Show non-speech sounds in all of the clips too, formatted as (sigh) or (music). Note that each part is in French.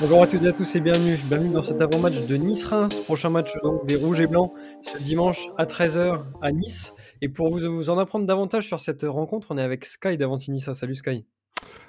Bonjour à toutes et à tous et bienvenue. Bienvenue dans cet avant-match de Nice-Reims. Prochain match donc des Rouges et Blancs ce dimanche à 13h à Nice. Et pour vous, vous en apprendre davantage sur cette rencontre, on est avec Sky d'Avantinissa. Salut Sky.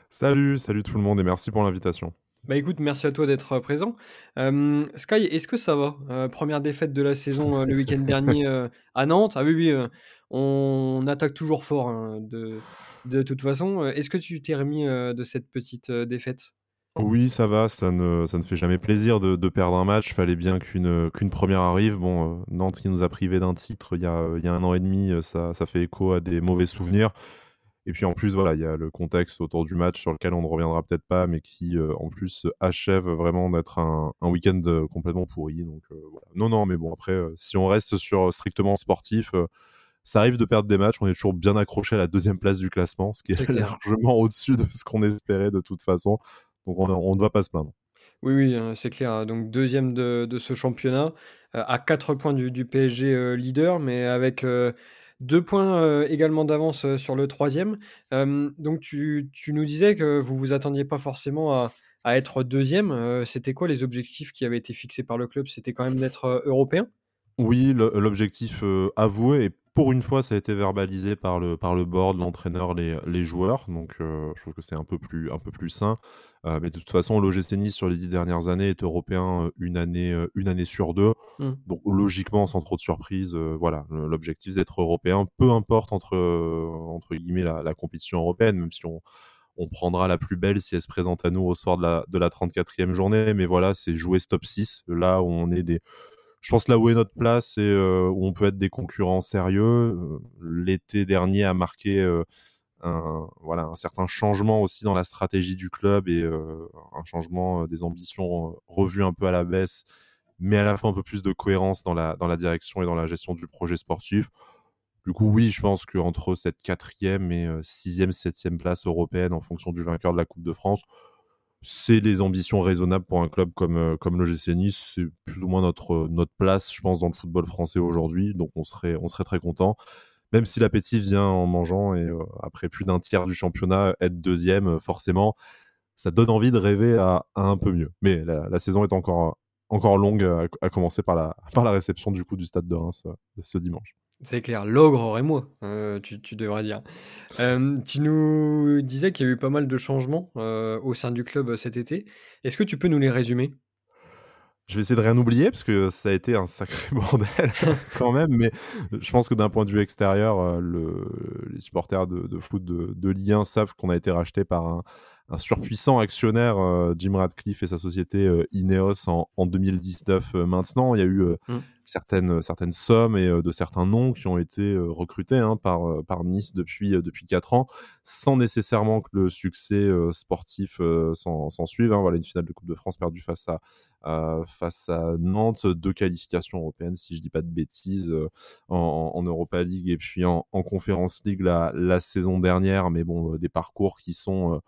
Salut, salut tout le monde et merci pour l'invitation. Bah écoute, merci à toi d'être présent. Euh, Sky, est-ce que ça va? Euh, Première défaite de la saison euh, le week-end dernier (laughs) à Nantes. Ah oui, oui, on attaque toujours fort hein, de, de toute façon. Est-ce que tu t'es remis de cette petite défaite? Oui, ça va, ça ne, ça ne fait jamais plaisir de, perdre un match. Fallait bien qu'une qu'une première arrive. Bon, Nantes qui nous a privé d'un titre il y a, il y a un an et demi, ça, ça fait écho à des mauvais souvenirs. Et puis en plus, voilà, il y a le contexte autour du match sur lequel on ne reviendra peut-être pas, mais qui euh, en plus achève vraiment d'être un, week-end euh, complètement pourri. Donc euh, voilà. Non, non, mais bon, après, si on reste sur strictement sportif, ça arrive de perdre des matchs. On est toujours bien accroché à la deuxième place du classement, ce qui est, (laughs) largement au-dessus de ce qu'on espérait de toute façon. Donc on ne doit pas se plaindre. Oui, oui, hein, c'est clair. Donc deuxième de, ce championnat, à 4 points du, du PSG leader, mais avec deux points euh, également d'avance euh, sur le troisième. donc tu, nous disais que vous vous attendiez pas forcément à, être deuxième. Euh, c'était quoi les objectifs qui avaient été fixés par le club? C'était quand même d'être européen? Oui, l'objectif avoué, et pour une fois, ça a été verbalisé par le, par le board, l'entraîneur, les, les joueurs. Donc je trouve que c'est un, peu plus, un peu plus sain. Euh, mais de toute façon, l'OGC Nice sur les dix dernières années est européen euh, une année, euh, une année sur deux. Mmh. Donc logiquement, sans trop de surprise, voilà, l'objectif d'être européen, peu importe entre, entre guillemets la, compétition européenne, même si on, on, prendra la plus belle si elle se présente à nous au soir de la, de la 34e journée. Mais voilà, c'est jouer stop 6, là où on est des... Je pense là où est notre place et où on peut être des concurrents sérieux. L'été dernier a marqué un, voilà, un certain changement aussi dans la stratégie du club et euh, un changement euh, des ambitions euh, revues un peu à la baisse, mais à la fois un peu plus de cohérence dans la, dans la direction et dans la gestion du projet sportif. Du coup, oui, je pense qu'entre cette quatrième et sixième, septième place européenne en fonction du vainqueur de la Coupe de France, c'est des ambitions raisonnables pour un club comme, comme le GC Nice. C'est plus ou moins notre, notre place, je pense, dans le football français aujourd'hui. Donc, on serait, on serait très content même si l'appétit vient en mangeant et euh, après plus d'un tiers du championnat, être deuxième, euh, forcément, ça donne envie de rêver à, un peu mieux. Mais la, saison est encore, encore longue, à, commencer par la, (laughs) par la réception du coup du stade de Reims euh, ce dimanche. C'est clair, l'ogre aurait moi, tu, tu, devrais dire. tu nous disais qu'il y a eu pas mal de changements au sein du club cet été. Est-ce que tu peux nous les résumer? Je vais essayer de rien oublier parce que ça a été un sacré (laughs) bordel (laughs) quand même, mais je pense que d'un point de vue extérieur, euh, le, les supporters de, foot de, de Ligue 1 savent qu'on a été racheté par un, un surpuissant actionnaire, euh, Jim Radcliffe et sa société euh, Ineos en, en 2019 maintenant. Il y a eu mm. Certaines, certaines sommes et de certains noms qui ont été recrutés hein, par, par Nice depuis, depuis 4 ans, sans nécessairement que le succès sportif s'en suive. Hein. Voilà une finale de Coupe de France perdue face à, face à Nantes, deux qualifications européennes, si je dis pas de bêtises, en, Europa League et puis en, en Conference League la, saison dernière, mais bon, des parcours qui sont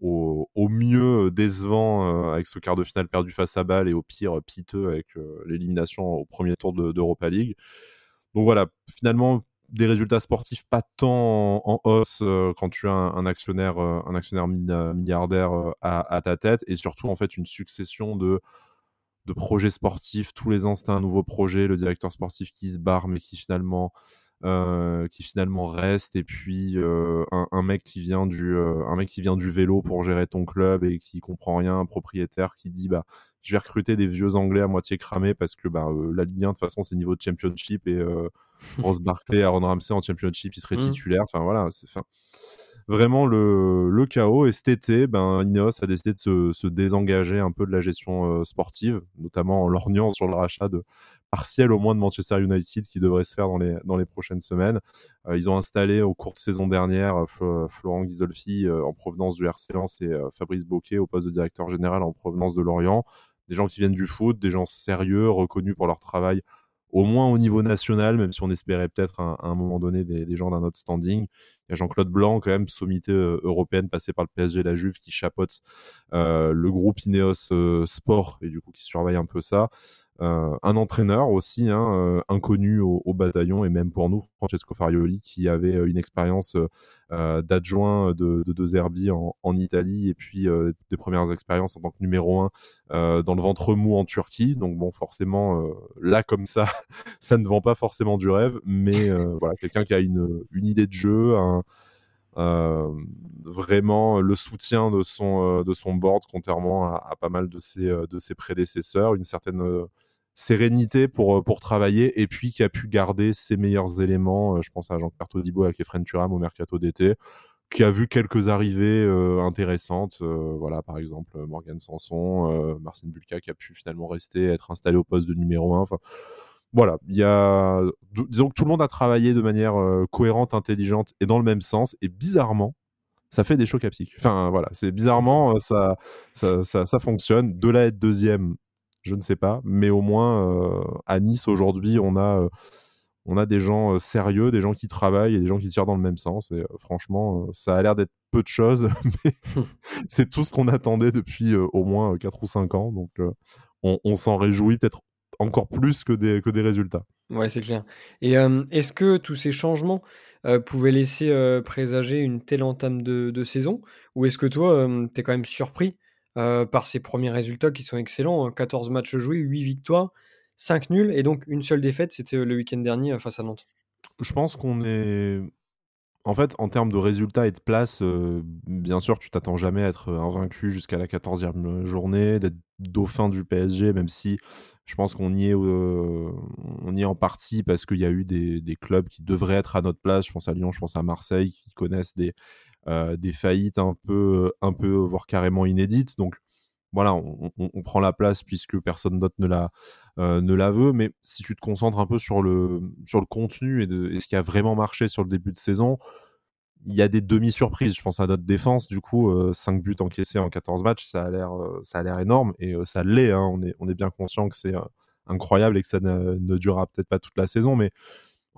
au, mieux décevant avec ce quart de finale perdu face à Bâle et au pire piteux avec l'élimination au premier tour d'Europa League. Donc voilà, finalement, des résultats sportifs pas tant en, hausse quand tu as un, actionnaire, un actionnaire milliardaire à, ta tête et surtout en fait une succession de de projets sportifs. Tous les ans, c'est un nouveau projet. Le directeur sportif qui se barre, mais qui finalement, euh, qui finalement reste. Et puis euh, un, mec qui vient du, euh, un mec qui vient du vélo pour gérer ton club et qui comprend rien, un propriétaire qui dit bah je vais recruter des vieux Anglais à moitié cramés parce que bah, la Ligue 1 de toute façon c'est niveau de Championship et Ross Barkley, Aaron Ramsey en Championship, il serait (laughs) mmh. titulaire. Enfin voilà, c'est fin vraiment le, chaos. Et cet été, ben, Ineos a décidé de se, se désengager un peu de la gestion euh, sportive, notamment en lorgnant sur le rachat de partiel au moins de Manchester United qui devrait se faire dans les, dans les prochaines semaines. Euh, ils ont installé au cours de saison dernière Florent Ghisolfi euh, en provenance du RC Lens et Fabrice Boquet au poste de directeur général en provenance de Lorient. Des gens qui viennent du foot, des gens sérieux, reconnus pour leur travail au moins au niveau national, même si on espérait peut-être à, un moment donné des, gens d'un autre standing. Il y a Jean-Claude Blanc, quand même, sommité euh, européenne, passé par le PSG la Juve, qui chapote euh, le groupe Ineos euh, Sport et du coup qui surveille un peu ça. Un entraîneur aussi, hein, inconnu au, bataillon, et même pour nous, Francesco Farioli, qui avait une expérience d'adjoint de, de, Zerbi en, Italie, et puis des premières expériences en tant que numéro 1 dans le ventre mou en Turquie. Donc bon, forcément, là comme ça, (laughs) ça ne vend pas forcément du rêve, mais (laughs) voilà, quelqu'un qui a une, une idée de jeu, un, euh, vraiment le soutien de son, euh, de son board, contrairement à, pas mal de ses, euh, de ses prédécesseurs, une certaine sérénité pour, pour travailler et puis qui a pu garder ses meilleurs éléments. je pense à Jean-Claire Todibo avec Efren Turam au mercato d'été, qui a vu quelques arrivées intéressantes. voilà, par exemple, Morgan Sanson, Marcin Bulka qui a pu finalement rester, être installé au poste de numéro 1. Enfin, voilà, il y a, disons que tout le monde a travaillé de manière euh, cohérente, intelligente et dans le même sens. Et bizarrement, ça fait des chocs à Enfin voilà, c'est bizarrement euh, ça, ça, ça, fonctionne. De là être deuxième, je ne sais pas, mais au moins euh, à Nice aujourd'hui, on a on a des gens sérieux, des gens qui travaillent et des gens qui tirent dans le même sens. Et franchement, ça a l'air d'être peu de choses, (laughs) mais (laughs) c'est tout ce qu'on attendait depuis au moins 4 ou 5 ans. Donc on, on s'en réjouit peut-être encore plus que des, que des résultats. Ouais, c'est clair. Et est-ce que tous ces changements pouvaient laisser présager une telle entame de, saison? Ou est-ce que toi, tu es quand même surpris par ces premiers résultats qui sont excellents 14 matchs joués, 8 victoires, 5 nuls et donc une seule défaite, c'était le week-end dernier face à Nantes. Je pense qu'on est en fait, en termes de résultats et de place, euh, bien sûr, tu t'attends jamais à être invaincu jusqu'à la 14e journée, d'être dauphin du PSG, même si je pense qu'on y est, euh, y est en partie parce qu'il y a eu des, clubs qui devraient être à notre place. Je pense à Lyon, je pense à Marseille, qui connaissent des, euh, des faillites un peu, un peu, voire carrément inédites. Donc, voilà, on, prend la place puisque personne d'autre ne la, euh, ne la veut. Mais si tu te concentres un peu sur le, sur le contenu et, de, ce qui a vraiment marché sur le début de saison, il y a des demi-surprises. Je pense à notre défense, du coup, 5 euh, buts encaissés en 14 matchs, ça a l'air, euh, ça a l'air énorme et ça l'est. Hein. On, est, on est bien conscient que c'est incroyable et que ça ne, ne durera peut-être pas toute la saison, mais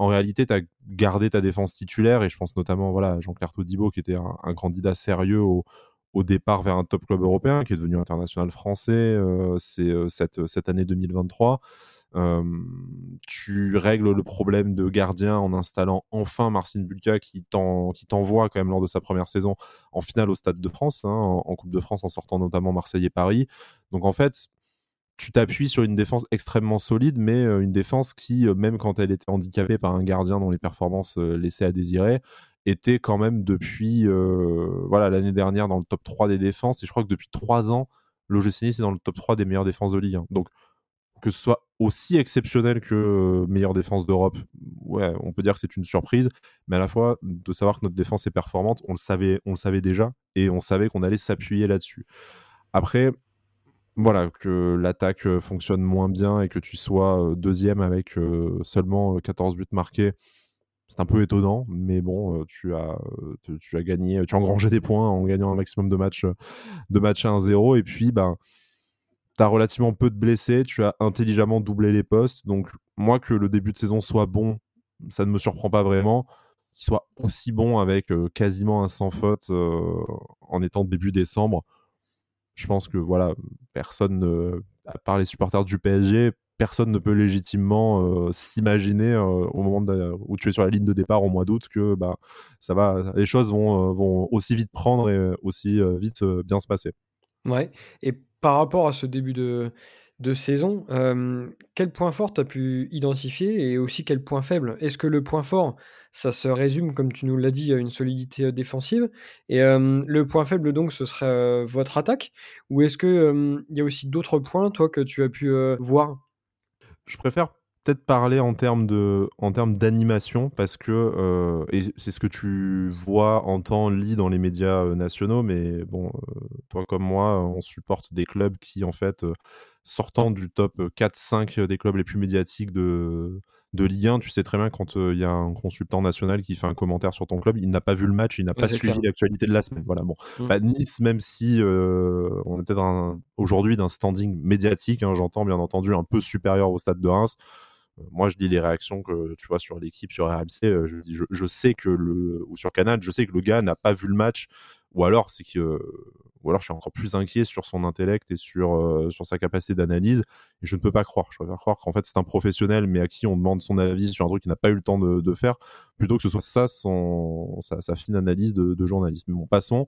en réalité, tu as gardé ta défense titulaire et je pense notamment voilà, Jean-Claire Todibo qui était un candidat sérieux au, départ vers un top club européen qui est devenu international français euh, c'est euh, cette, cette année 2023. tu règles le problème de gardien en installant enfin Marcin Bulka qui t'envoie quand même lors de sa première saison en finale au Stade de France, hein, en, Coupe de France en sortant notamment Marseille et Paris. Donc en fait, tu t'appuies sur une défense extrêmement solide, mais euh, une défense qui, même quand elle était handicapée par un gardien dont les performances laissaient à désirer, était quand même depuis euh, voilà l'année dernière dans le top 3 des défenses et je crois que depuis 3 ans l'OGC Nice est dans le top 3 des meilleures défenses de Ligue 1. Donc que ce soit aussi exceptionnel que euh, meilleure défense d'Europe, ouais, on peut dire que c'est une surprise, mais à la fois de savoir que notre défense est performante, on le savait, on le savait déjà et on savait qu'on allait s'appuyer là-dessus. Après, voilà, que l'attaque euh, fonctionne moins bien et que tu sois deuxième avec seulement 14 buts marqués, c'est un peu étonnant, mais bon, tu as, tu as gagné, tu as engrangé des points en gagnant un maximum de matchs, de matchs à 1-0. Et puis, ben, tu as relativement peu de blessés, tu as intelligemment doublé les postes. Donc, moi, que le début de saison soit bon, ça ne me surprend pas vraiment. Qu'il soit aussi bon avec quasiment un sans faute en étant début décembre, je pense que voilà, personne, à part les supporters du PSG, personne ne peut légitimement euh, s'imaginer euh, au moment où tu es sur la ligne de départ au mois d'août que bah, ça va, les choses vont, euh, vont aussi vite prendre et aussi vite bien se passer. Ouais. Et par rapport à ce début de, de saison, quel point fort tu as pu identifier et aussi quel point faible? Est-ce que le point fort, ça se résume, comme tu nous l'as dit, à une solidité défensive? Et le point faible, donc, ce serait votre attaque? Ou est-ce qu'il il y a aussi d'autres points, toi, que tu as pu voir? Je préfère peut-être parler en termes d'animation parce que euh, c'est ce que tu vois entends lis dans les médias euh, nationaux mais bon euh, toi comme moi on supporte des clubs qui en fait sortant du top 4-5 des clubs les plus médiatiques de de Ligue 1, tu sais très bien quand il y a un consultant national qui fait un commentaire sur ton club, il n'a pas vu le match, il n'a pas suivi l'actualité de la semaine. Voilà, bon. Mmh. Bah, nice, même si on est peut-être aujourd'hui d'un standing médiatique, hein, j'entends bien entendu un peu supérieur au stade de Reims. moi, je dis les réactions que tu vois sur l'équipe, sur RMC. je, je, sais que le ou sur Canal, je sais que le gars n'a pas vu le match ou alors c'est que ou alors je suis encore plus inquiet sur son intellect et sur, sur sa capacité d'analyse. Et je ne peux pas croire. Je préfère croire qu'en fait c'est un professionnel, mais à qui on demande son avis sur un truc qu'il n'a pas eu le temps de, faire, plutôt que ce soit ça son, sa, fine analyse de, de journaliste. Mais bon, passons.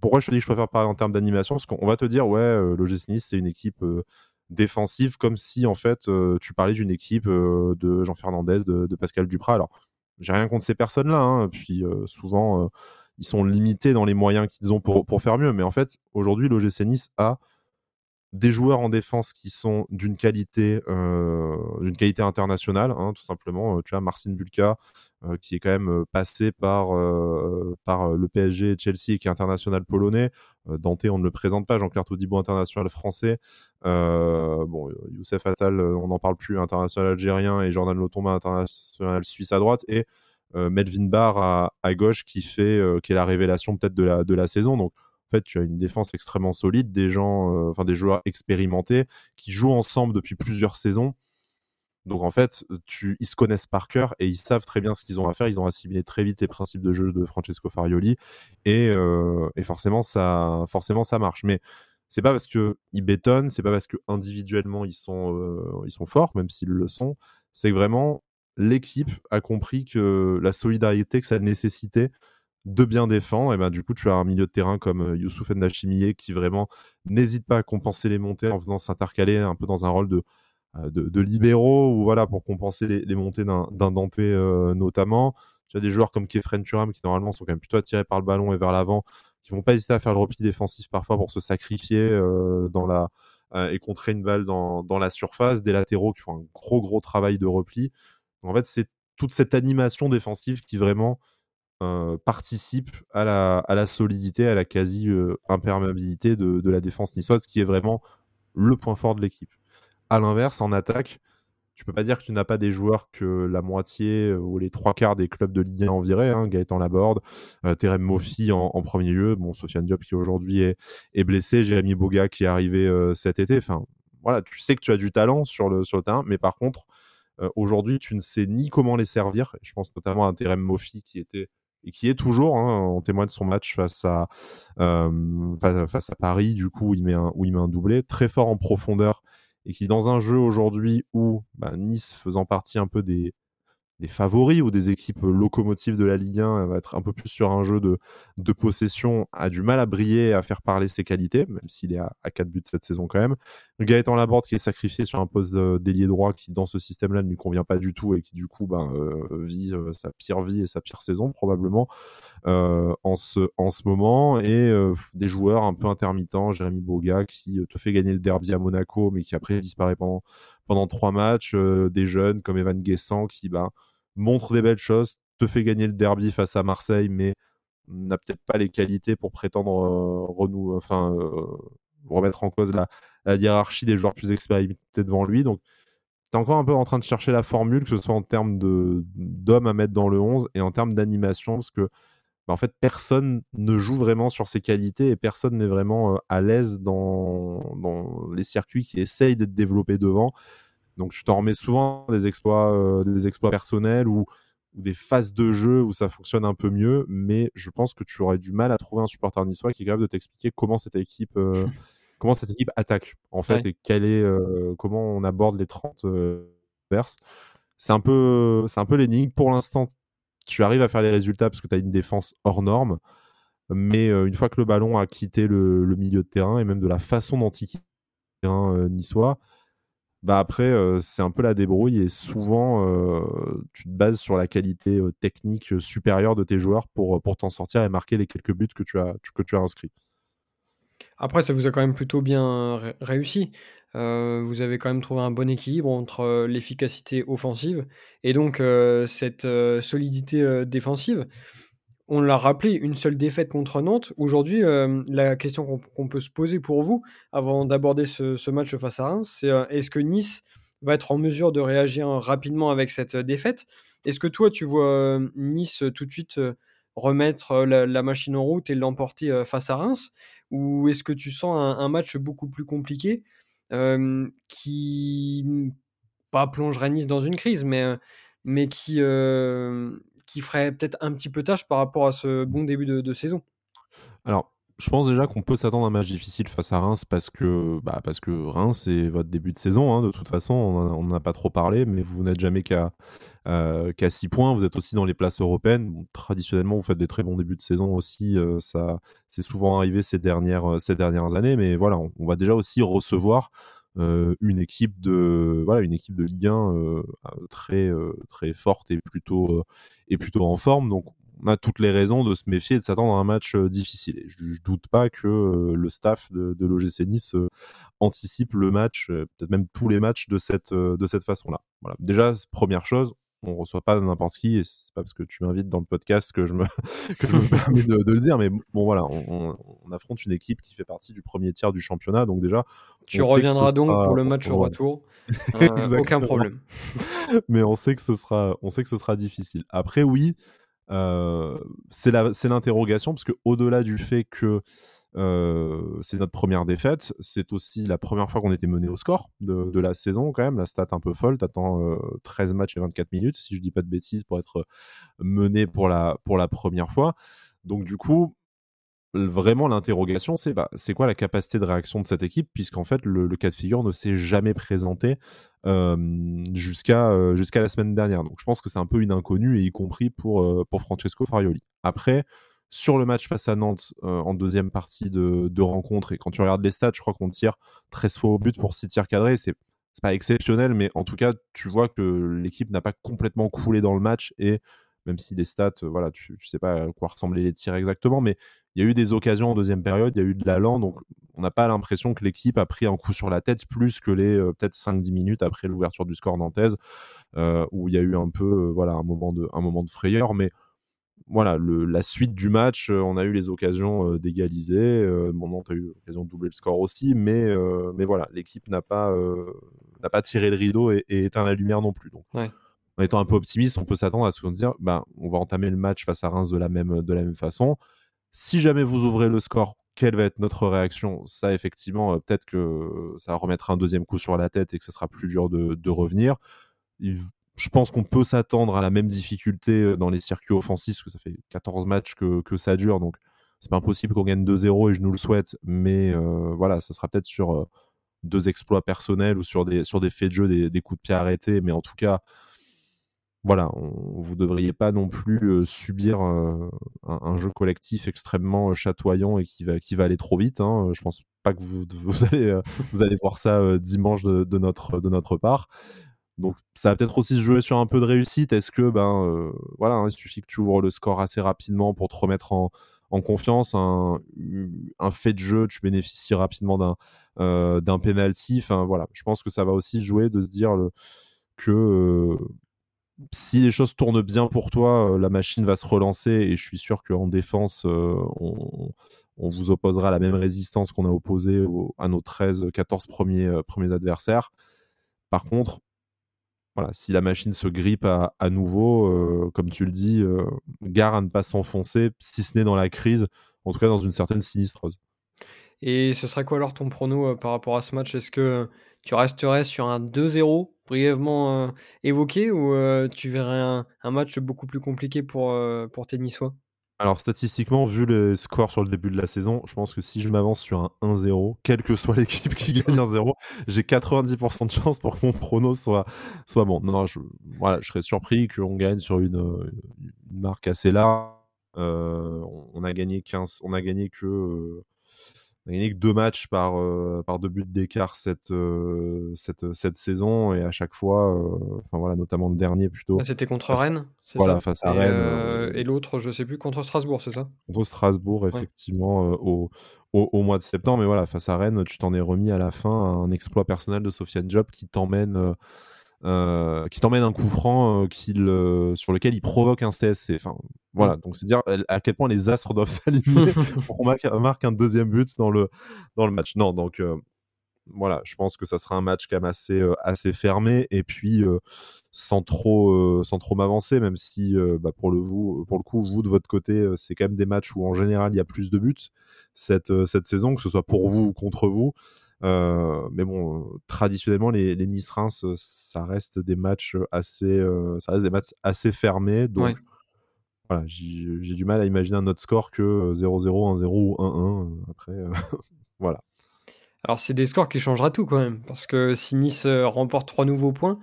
pourquoi je te dis que je préfère parler en termes d'animation? Parce qu'on va te dire, ouais, euh, l'OGC Nice, c'est une équipe défensive, comme si en fait tu parlais d'une équipe de Jean Fernandez, de, de, Pascal Duprat. Alors, j'ai rien contre ces personnes-là. Hein, puis souvent ils sont limités dans les moyens qu'ils ont pour, pour faire mieux. Mais en fait, aujourd'hui, l'OGC Nice a des joueurs en défense qui sont d'une qualité, euh, qualité internationale, hein, tout simplement. Euh, tu vois, Marcin Bulka, euh, qui est quand même passé par, par le PSG et Chelsea qui est international polonais. Dante, on ne le présente pas. Jean-Claire Todibo, international français. bon, Youssef Attal, on n'en parle plus, international algérien. Et Jordan Lotomba, international suisse à droite. Et Melvin Barr à, gauche qui fait euh, qui est la révélation peut-être de la, de la saison. Donc en fait, tu as une défense extrêmement solide, des gens, euh, enfin des joueurs expérimentés qui jouent ensemble depuis plusieurs saisons. Donc en fait, tu, ils se connaissent par cœur et ils savent très bien ce qu'ils ont à faire. Ils ont assimilé très vite les principes de jeu de Francesco Farioli et, et forcément ça, forcément ça marche. Mais c'est pas parce que ils bétonnent, c'est pas parce que individuellement ils sont, ils sont forts, même s'ils le sont. C'est vraiment l'équipe a compris que la solidarité que ça nécessitait de bien défendre, et ben du coup tu as un milieu de terrain comme euh, Youssouf Ndachimiye qui vraiment n'hésite pas à compenser les montées en venant s'intercaler un peu dans un rôle de, euh, de, libéraux ou voilà pour compenser les, montées d'un Dante euh, notamment. Tu as des joueurs comme Kefren Turam qui normalement sont quand même plutôt attirés par le ballon et vers l'avant, qui vont pas hésiter à faire le repli défensif parfois pour se sacrifier dans la et contrer une balle dans, dans la surface, des latéraux qui font un gros gros travail de repli. En fait, c'est toute cette animation défensive qui vraiment participe à la, solidité, à la quasi-imperméabilité de, la défense niçoise, qui est vraiment le point fort de l'équipe. À l'inverse, en attaque, tu peux pas dire que tu n'as pas des joueurs que la moitié ou les trois quarts des clubs de Ligue 1 enviraient. Hein, Gaëtan Laborde, euh, Terem Moffi en, premier lieu, bon, Sofiane Diop qui aujourd'hui est, est, blessé, Jérémy Boga qui est arrivé cet été. Enfin, voilà, tu sais que tu as du talent sur le, sur le terrain, mais par contre, euh, aujourd'hui, tu ne sais ni comment les servir. Je pense notamment à Terem Moffi qui était et qui est toujours, hein, en témoin de son match face à, euh, face, à Paris, du coup, où il, met un, où il met un doublé, très fort en profondeur, et qui, dans un jeu aujourd'hui où bah, Nice faisant partie un peu des, des favoris ou des équipes locomotives de la Ligue 1, va être un peu plus sur un jeu de, possession, a du mal à briller, à faire parler ses qualités, même s'il est à, à 4 buts cette saison quand même. Gaëtan Laborde qui est sacrifié sur un poste d'ailier droit qui, dans ce système-là, ne lui convient pas du tout et qui, du coup, ben, euh, vit euh, sa pire vie et sa pire saison, probablement, euh, en, ce, en ce moment. Et des joueurs un peu intermittents, Jérémy Boga qui te fait gagner le derby à Monaco, mais qui après disparaît pendant pendant trois matchs, euh, des jeunes comme Evan Guessant qui bah, montre des belles choses, te fait gagner le derby face à Marseille, mais n'a peut-être pas les qualités pour prétendre euh, enfin, euh, remettre en cause la, hiérarchie des joueurs plus expérimentés devant lui. Donc, c'est encore un peu en train de chercher la formule, que ce soit en termes d'hommes à mettre dans le 11 et en termes d'animation, parce que bah, en fait, personne ne joue vraiment sur ses qualités et personne n'est vraiment à l'aise dans, les circuits qui essayent d'être développés devant. Donc, je t'en remets souvent des exploits, des exploits personnels ou, des phases de jeu où ça fonctionne un peu mieux, mais je pense que tu aurais du mal à trouver un supporter niçois qui est capable de t'expliquer comment cette équipe, (laughs) comment cette équipe attaque en fait et quel est, comment on aborde les 30 verses. C'est un peu, c'est un peu l'énigme. Pour l'instant, tu arrives à faire les résultats parce que tu as une défense hors norme. Mais euh, une fois que le ballon a quitté le, milieu de terrain et même de la façon dont il quitte le terrain euh, niçois, bah après, euh, c'est un peu la débrouille et souvent, tu te bases sur la qualité technique supérieure de tes joueurs pour, t'en sortir et marquer les quelques buts que tu as inscrits. Après, ça vous a quand même plutôt bien réussi. Euh, vous avez quand même trouvé un bon équilibre entre euh, l'efficacité offensive et donc euh, cette solidité défensive. On l'a rappelé, une seule défaite contre Nantes. Aujourd'hui, la question qu'on peut se poser pour vous, avant d'aborder ce, match face à Reims, c'est est-ce que Nice va être en mesure de réagir rapidement avec cette défaite? Est-ce que toi, tu vois Nice tout de suite remettre la, machine en route et l'emporter face à Reims? Ou est-ce que tu sens un match beaucoup plus compliqué qui pas plongerait Nice dans une crise, mais, qui, qui ferait peut-être un petit peu tâche par rapport à ce bon début de, saison? Alors, je pense déjà qu'on peut s'attendre à un match difficile face à Reims parce que, bah, parce que Reims, c'est votre début de saison. Hein, de toute façon, on n'en a pas trop parlé, mais vous n'êtes jamais qu'à euh, 6 points. Vous êtes aussi dans les places européennes. traditionnellement, vous faites des très bons débuts de saison aussi. Euh, c'est souvent arrivé ces dernières, euh, ces dernières années. Mais voilà, on, va déjà aussi recevoir euh, une équipe de voilà une équipe de Ligue 1 très très forte et plutôt et plutôt en forme donc on a toutes les raisons de se méfier et de s'attendre à un match euh, difficile. Et je, ne doute pas que euh, le staff de, de l'OGC Nice euh, anticipe le match, peut-être même tous les matchs de cette, de cette façon-là. Voilà. Déjà, première chose, on ne reçoit pas n'importe qui, et c'est pas parce que tu m'invites dans le podcast que je me, (laughs) que je me permets de, le dire, mais bon voilà, on, affronte une équipe qui fait partie du premier tiers du championnat, donc déjà. Tu reviendras donc pour le match au retour, (laughs) aucun problème. (laughs) mais on sait que ce sera, on sait que ce sera difficile. Après, oui, c'est l'interrogation, parce qu'au-delà du fait que euh, c'est notre première défaite, c'est aussi la première fois qu'on était mené au score de, la saison quand même, la stat un peu folle, t'attends euh, 13 matchs et 24 minutes, si je dis pas de bêtises, pour être mené pour la, pour la première fois. Donc du coup, vraiment l'interrogation, c'est bah, c'est quoi la capacité de réaction de cette équipe, puisqu'en fait le, cas de figure ne s'est jamais présenté jusqu'à jusqu'à la semaine dernière. Donc je pense que c'est un peu une inconnue, et y compris pour, pour Francesco Farioli. Après, sur le match face à Nantes en deuxième partie de, rencontre, et quand tu regardes les stats, je crois qu'on tire 13 fois au but pour 6 tirs cadrés. C'est pas exceptionnel, mais en tout cas, tu vois que l'équipe n'a pas complètement coulé dans le match et même si les stats, voilà, tu, ne sais pas à quoi ressemblaient les tirs exactement, mais il y a eu des occasions en deuxième période, il y a eu de l'allant, donc on n'a pas l'impression que l'équipe a pris un coup sur la tête plus que les euh, peut-être 5-10 minutes après l'ouverture du score nantaise, euh, où il y a eu un peu euh, voilà, un, moment de, un moment de frayeur. Mais voilà, le, la suite du match, on a eu les occasions d'égaliser. Nantes a eu l'occasion de doubler le score aussi, mais, mais voilà, l'équipe n'a pas, n'a pas tiré le rideau et, éteint la lumière non plus. Donc, en étant un peu optimiste, on peut s'attendre à ce qu'on dire, ben, on va entamer le match face à Reims de la même, de la même façon. Si jamais vous ouvrez le score, quelle va être notre réaction? Ça, effectivement, euh, peut-être que ça remettra un deuxième coup sur la tête et que ce sera plus dur de, revenir. je pense qu'on peut s'attendre à la même difficulté euh, dans les circuits offensifs, parce que ça fait 14 matchs que, ça dure, donc c'est pas impossible qu'on gagne 2-0 et je nous le souhaite, mais euh, voilà, ça sera peut-être sur deux exploits personnels ou sur des, sur des faits de jeu, des, des coups de pied arrêtés, mais en tout cas, voilà, vous ne devriez pas non plus subir un, jeu collectif extrêmement chatoyant et qui va, qui va aller trop vite. Hein. Je pense pas que vous, (laughs) vous, allez, vous allez voir ça dimanche de, notre, de notre part. Donc ça va peut-être aussi se jouer sur un peu de réussite. Est-ce que ben voilà, hein, il suffit que tu ouvres le score assez rapidement pour te remettre en, confiance, un, fait de jeu, tu bénéficies rapidement d'un euh, d'un penalty. Enfin voilà, je pense que ça va aussi jouer de se dire que si les choses tournent bien pour toi, euh, la machine va se relancer et je suis sûr qu'en défense, euh, on, vous opposera la même résistance qu'on a opposée à nos 13-14 premiers, euh, premiers adversaires. Par contre, voilà, si la machine se grippe à, nouveau, comme tu le dis, gare à ne pas s'enfoncer, si ce n'est dans la crise, en tout cas dans une certaine sinistreuse. Et ce serait quoi alors ton prono par rapport à ce match? Est-ce que tu resterais sur un 2-0 brièvement évoqué ou tu verrais un, match beaucoup plus compliqué pour, pour tes Niçois? Alors statistiquement, vu le score sur le début de la saison, je pense que si je m'avance sur un 1-0, quelle que soit (laughs) l'équipe qui (laughs) gagne 1-0, j'ai 90% de chance pour que mon prono soit, soit bon. Non, non, je, voilà, je serais surpris qu'on gagne sur une, marque assez large. on, a gagné 15, on a gagné que on a gagné que deux matchs par, euh, par deux buts d'écart cette, euh, cette, cette saison et à chaque fois, euh, enfin voilà, notamment le dernier plutôt. Ah, c'était contre Rennes, c'est voilà, face à et, Rennes. et l'autre, je sais plus, contre Strasbourg, c'est ça? Contre Strasbourg, effectivement, au, au, au, mois de septembre. Mais voilà, face à Rennes, tu t'en es remis à la fin un exploit personnel de Sofiane Job qui t'emmène euh, qui t'emmène un coup franc euh, euh, sur lequel il provoque un CSC. Enfin, voilà, donc c'est dire à quel point les astres doivent (laughs) s'aligner (laughs) pour qu'on marque, un deuxième but dans le, dans le match. Non, donc voilà, je pense que ça sera un match quand même assez, assez fermé et puis sans trop, sans trop m'avancer, même si bah, pour, le vous, pour le coup, vous de votre côté, c'est quand même des matchs où en général il y a plus de buts cette, cette saison, que ce soit pour vous ou contre vous. Euh, mais bon, euh, traditionnellement, les, Nice-Reims, euh, ça reste des matchs assez, ça reste des matchs assez fermés. Donc, voilà, j'ai du mal à imaginer un autre score que 0-0, 1-0 ou 1-1. après, (laughs) voilà. Alors, c'est des scores qui changera tout quand même, parce que si Nice remporte trois nouveaux points,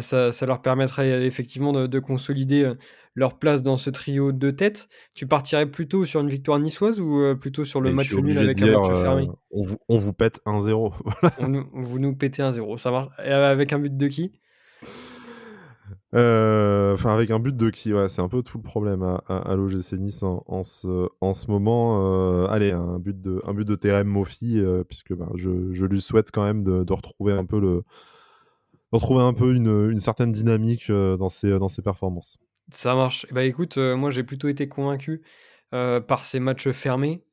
ça, leur permettrait effectivement de, consolider leur place dans ce trio de tête. Tu partirais plutôt sur une victoire niçoise ou plutôt sur le match nul avec un match fermé on vous, on vous pète 1-0. (laughs) vous nous pétez 1-0, ça marche. avec un but de qui? euh, enfin, avec un but de qui C'est un peu tout le problème à, l'OGC Nice en, ce, en ce moment. Euh, allez, un but de, un but de Mofi, euh, puisque ben, je, lui souhaite quand même de, retrouver un peu, le, retrouver un peu une, certaine dynamique dans, ses, dans ses performances. Ça marche. Bah écoute, moi j'ai plutôt été convaincu par ces matchs fermés.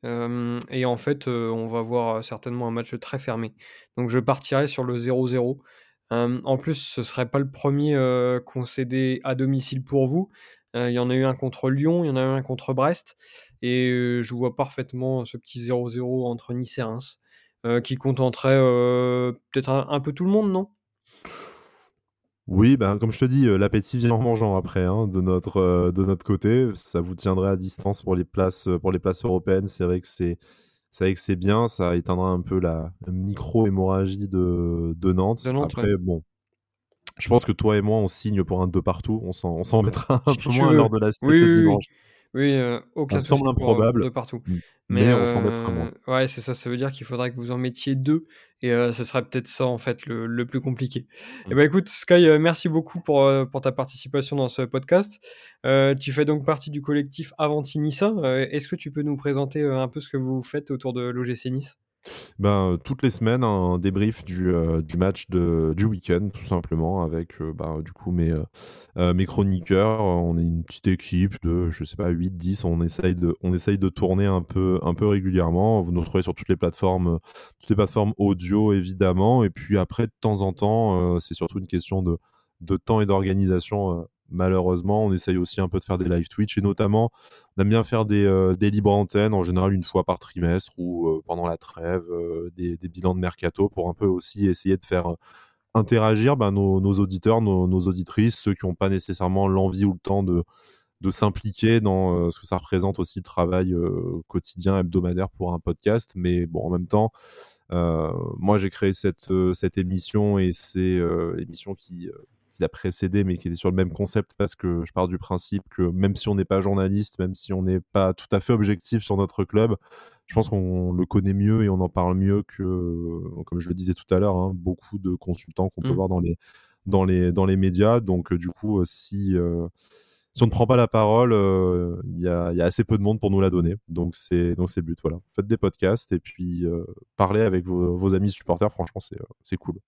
et en fait, on va voir certainement un match très fermé. Donc je partirai sur le 0-0 en plus, ce serait pas le premier concédé à domicile pour vous. Il y en a eu un contre Lyon, il y en a eu un contre Brest, et je vois parfaitement ce petit 0-0 entre Nice et Reims, qui contenterait peut-être un, peu tout le monde, non? Oui, ben, comme je te dis, l'appétit vient en mangeant après, hein, de, notre, de notre côté. Ça vous tiendrait à distance pour les places, pour les places européennes. C'est vrai que c'est c'est vrai que c'est bien, ça éteindra un peu la micro-hémorragie de, de, Nantes. Après, bon, je pense que toi et moi, on signe pour un 2 partout. On s'en mettra un peu moins lors de la oui, dimanche. Oui, euh, aucun semble improbable. De partout. Mais, on s'en mettra moins. Euh, ouais, c'est ça. Ça veut dire qu'il faudrait que vous en mettiez deux. Et euh, ce serait peut-être ça, en fait, le, le plus compliqué. Et eh ben écoute, Sky, merci beaucoup pour, pour ta participation dans ce podcast. tu fais donc partie du collectif Avantinissa. Est-ce que tu peux nous présenter un peu ce que vous faites autour de l'OGC Nice? Ben, toutes les semaines, un débrief du, du match de, du week-end, tout simplement, avec ben, du coup mes, mes chroniqueurs. On est une petite équipe de, je sais pas, 8-10. On essaye de, on essaye de tourner un peu, un peu régulièrement. Vous nous retrouvez sur toutes les plateformes, toutes les plateformes audio, évidemment. Et puis après, de temps en temps, c'est surtout une question de, de temps et d'organisation malheureusement, on essaye aussi un peu de faire des live Twitch et notamment, on aime bien faire des, euh, libres antennes, en général une fois par trimestre ou euh, pendant la trêve, euh, des, bilans de mercato pour un peu aussi essayer de faire interagir bah, nos, auditeurs, nos, auditrices, ceux qui n'ont pas nécessairement l'envie ou le temps de, s'impliquer dans ce que ça représente aussi le travail quotidien, hebdomadaire pour un podcast. Mais bon, en même temps, moi j'ai créé cette émission et c'est l'émission qui qui l'a précédé, mais qui était sur le même concept, parce que je pars du principe que même si on n'est pas journaliste, même si on n'est pas tout à fait objectif sur notre club, je pense qu'on le connaît mieux et on en parle mieux que, comme je le disais tout à l'heure, hein, beaucoup de consultants qu'on peut mmh. voir dans les, dans, les, dans les médias. Donc, euh, du coup, euh, si, euh, si on ne prend pas la parole, il y, a, y, a, assez peu de monde pour nous la donner. Donc, c'est le but. Voilà. Faites des podcasts et puis parlez avec vos, vos amis supporters. Franchement, c'est cool.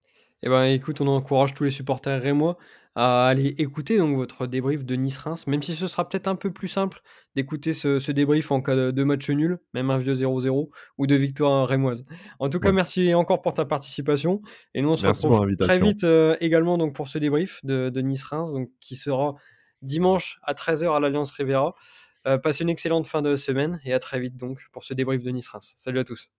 Eh ben, écoute, on encourage tous les supporters rémois à aller écouter donc votre débrief de Nice-Reims, même si ce sera peut-être un peu plus simple d'écouter ce, débrief en cas de, match nul, même un vieux 0-0 ou de victoire rémoise. En tout cas, merci encore pour ta participation et nous on se retrouve très vite euh, également donc pour ce débrief de, Nice-Reims donc qui sera dimanche à 13h à l'Alliance Rivera. Euh, passez une excellente fin de semaine et à très vite donc pour ce débrief de Nice-Reims. Salut à tous.